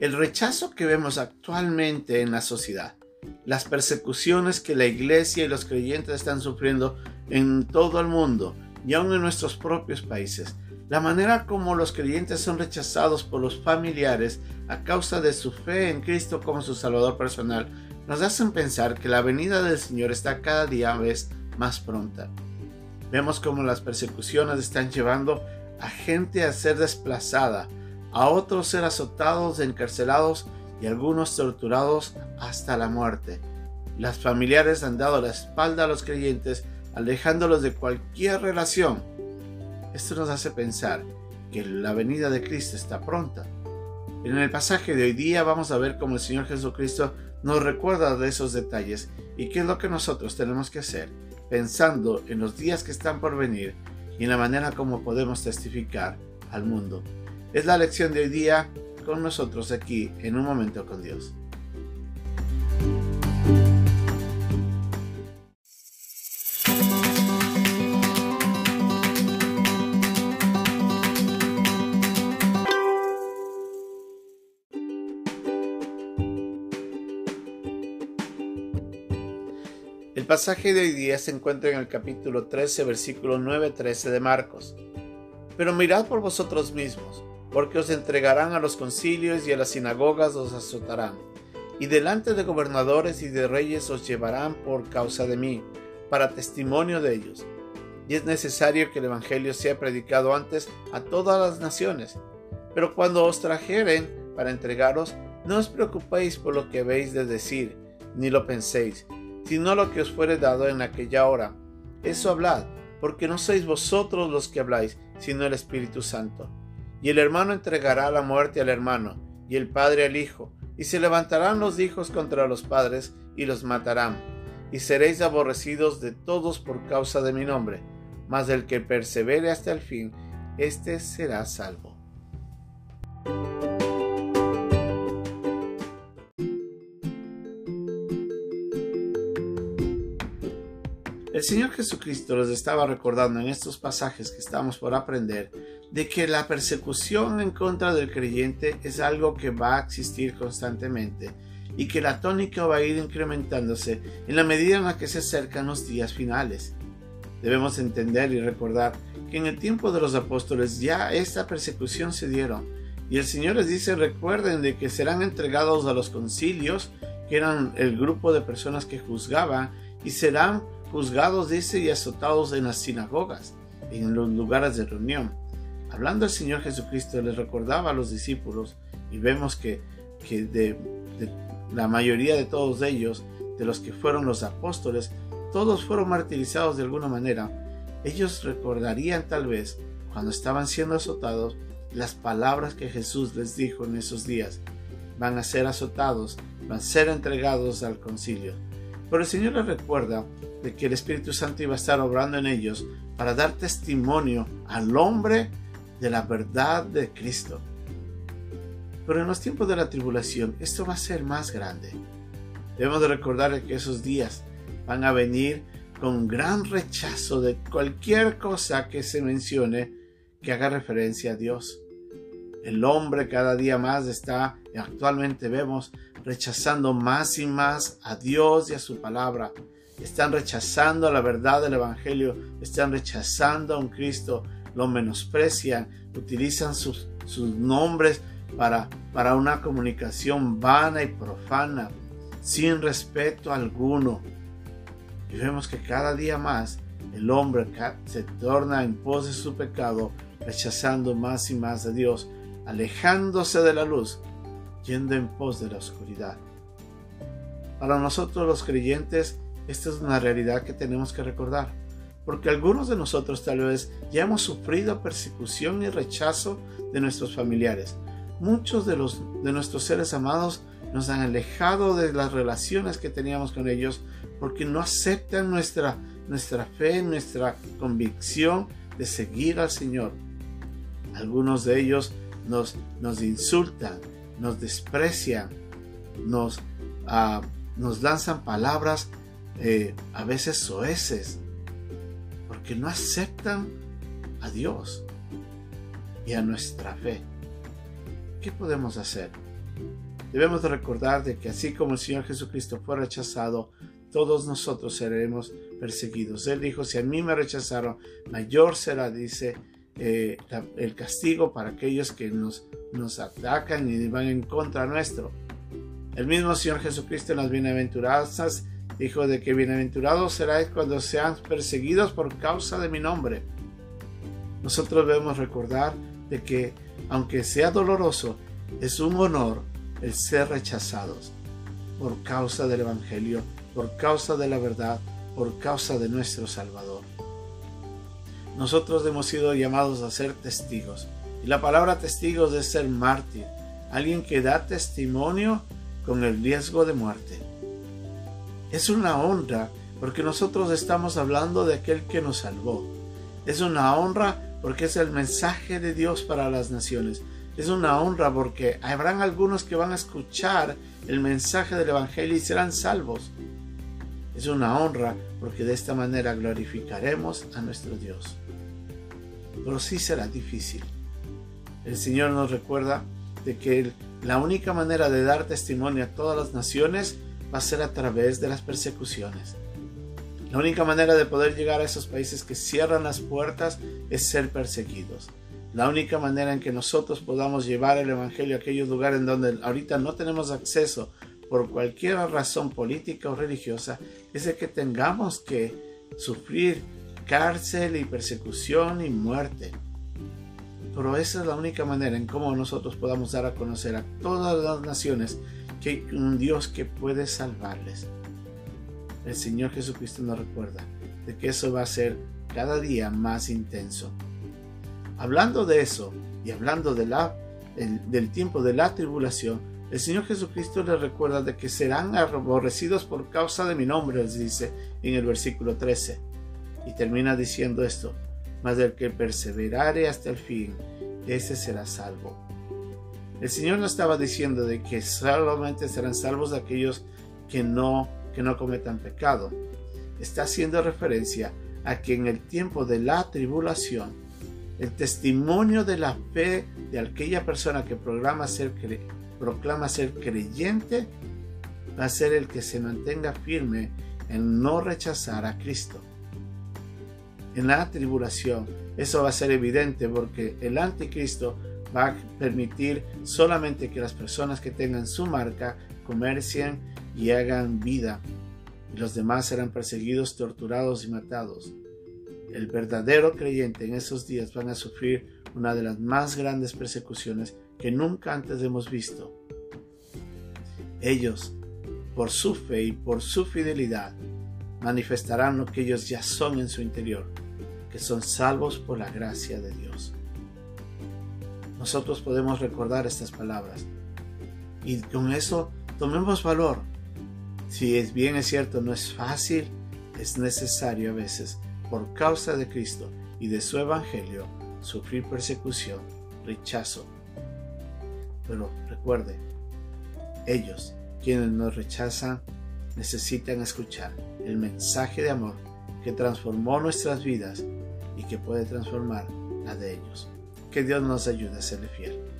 El rechazo que vemos actualmente en la sociedad, las persecuciones que la iglesia y los creyentes están sufriendo en todo el mundo y aún en nuestros propios países, la manera como los creyentes son rechazados por los familiares a causa de su fe en Cristo como su Salvador personal, nos hacen pensar que la venida del Señor está cada día más pronta. Vemos cómo las persecuciones están llevando a gente a ser desplazada, a otros ser azotados, encarcelados y algunos torturados hasta la muerte. Las familiares han dado la espalda a los creyentes, alejándolos de cualquier relación esto nos hace pensar que la venida de Cristo está pronta. En el pasaje de hoy día vamos a ver cómo el Señor Jesucristo nos recuerda de esos detalles y qué es lo que nosotros tenemos que hacer, pensando en los días que están por venir y en la manera como podemos testificar al mundo. Es la lección de hoy día con nosotros aquí en un momento con Dios. El pasaje de hoy día se encuentra en el capítulo 13, versículo 9-13 de Marcos. Pero mirad por vosotros mismos, porque os entregarán a los concilios y a las sinagogas os azotarán, y delante de gobernadores y de reyes os llevarán por causa de mí, para testimonio de ellos. Y es necesario que el Evangelio sea predicado antes a todas las naciones. Pero cuando os trajeren para entregaros, no os preocupéis por lo que habéis de decir, ni lo penséis sino lo que os fuere dado en aquella hora. Eso hablad, porque no sois vosotros los que habláis, sino el Espíritu Santo. Y el hermano entregará la muerte al hermano, y el padre al hijo, y se levantarán los hijos contra los padres, y los matarán. Y seréis aborrecidos de todos por causa de mi nombre, mas el que persevere hasta el fin, éste será salvo. El Señor Jesucristo les estaba recordando en estos pasajes que estamos por aprender de que la persecución en contra del creyente es algo que va a existir constantemente y que la tónica va a ir incrementándose en la medida en la que se acercan los días finales. Debemos entender y recordar que en el tiempo de los apóstoles ya esta persecución se dieron y el Señor les dice recuerden de que serán entregados a los concilios que eran el grupo de personas que juzgaban y serán juzgados, dice, y azotados en las sinagogas, en los lugares de reunión. Hablando el Señor Jesucristo, les recordaba a los discípulos, y vemos que, que de, la mayoría de todos ellos, de los que fueron los apóstoles, todos fueron martirizados de alguna manera. Ellos recordarían tal vez, cuando estaban siendo azotados, las palabras que Jesús les dijo en esos días. Van a ser azotados, van a ser entregados al concilio. Pero el Señor les recuerda de que el Espíritu Santo iba a estar obrando en ellos para dar testimonio al hombre de la verdad de Cristo. Pero en los tiempos de la tribulación esto va a ser más grande. Debemos de recordar que esos días van a venir con gran rechazo de cualquier cosa que se mencione que haga referencia a Dios. El hombre cada día más está, actualmente vemos, rechazando más y más a Dios y a su palabra. Están rechazando la verdad del Evangelio, están rechazando a un Cristo, lo menosprecian, utilizan sus, sus nombres para, para una comunicación vana y profana, sin respeto alguno. Y vemos que cada día más el hombre se torna en pos de su pecado, rechazando más y más a Dios, alejándose de la luz, yendo en pos de la oscuridad. Para nosotros los creyentes, esta es una realidad que tenemos que recordar, porque algunos de nosotros tal vez ya hemos sufrido persecución y rechazo de nuestros familiares. Muchos de, los, de nuestros seres amados nos han alejado de las relaciones que teníamos con ellos porque no aceptan nuestra, nuestra fe, nuestra convicción de seguir al Señor. Algunos de ellos nos, nos insultan, nos desprecian, nos, ah, nos lanzan palabras eh, a veces soeces, porque no aceptan a Dios y a nuestra fe. ¿Qué podemos hacer? Debemos recordar de que así como el Señor Jesucristo fue rechazado, todos nosotros seremos perseguidos. Él dijo, si a mí me rechazaron, mayor será, dice, eh, el castigo para aquellos que nos, atacan y van en contra nuestro. El mismo Señor Jesucristo en las bienaventuranzas dijo de que bienaventurados seráis cuando sean perseguidos por causa de mi nombre. Nosotros debemos recordar de que, aunque sea doloroso, es un honor el ser rechazados por causa del Evangelio, por causa de la verdad, por causa de nuestro Salvador. Nosotros hemos sido llamados a ser testigos. Y la palabra testigos es ser mártir, alguien que da testimonio con el riesgo de muerte. Es una honra porque nosotros estamos hablando de aquel que nos salvó. Es una honra porque es el mensaje de Dios para las naciones. Es una honra porque habrán algunos que van a escuchar el mensaje del Evangelio y serán salvos. Es una honra porque de esta manera glorificaremos a nuestro Dios. Pero sí será difícil. El Señor nos recuerda de que la única manera de dar testimonio a todas las naciones va a ser a través de las persecuciones. La única manera de poder llegar a esos países que cierran las puertas es ser perseguidos. La única manera en que nosotros podamos llevar el Evangelio a aquellos lugares en donde ahorita no tenemos acceso por cualquier razón política o religiosa es de que tengamos que sufrir cárcel y persecución y muerte. Pero esa es la única manera en cómo nosotros podamos dar a conocer a todas las naciones que un Dios que puede salvarles. El Señor Jesucristo nos recuerda de que eso va a ser cada día más intenso. Hablando de eso y hablando de la, del tiempo de la tribulación, el Señor Jesucristo les recuerda de que serán aborrecidos por causa de mi nombre, les dice en el versículo 13. Y termina diciendo esto, mas del que perseverare hasta el fin, ese será salvo. El Señor no estaba diciendo de que solamente serán salvos aquellos que no, que no cometan pecado. Está haciendo referencia a que en el tiempo de la tribulación, el testimonio de la fe de aquella persona que proclama ser, proclama ser creyente va a ser el que se mantenga firme en no rechazar a Cristo. En la tribulación, eso va a ser evidente porque el anticristo va a permitir solamente que las personas que tengan su marca comercien y hagan vida, y los demás serán perseguidos, torturados y matados. El verdadero creyente en esos días van a sufrir una de las más grandes persecuciones que nunca antes hemos visto. Ellos, por su fe y por su fidelidad, manifestarán lo que ellos ya son en su interior, que son salvos por la gracia de Dios nosotros podemos recordar estas palabras. Y con eso tomemos valor. Si es bien es cierto, no es fácil, es necesario a veces, por causa de Cristo y de su Evangelio, sufrir persecución, rechazo. Pero recuerde, ellos, quienes nos rechazan, necesitan escuchar el mensaje de amor que transformó nuestras vidas y que puede transformar la de ellos. Que Dios nos ayude a serle fiel.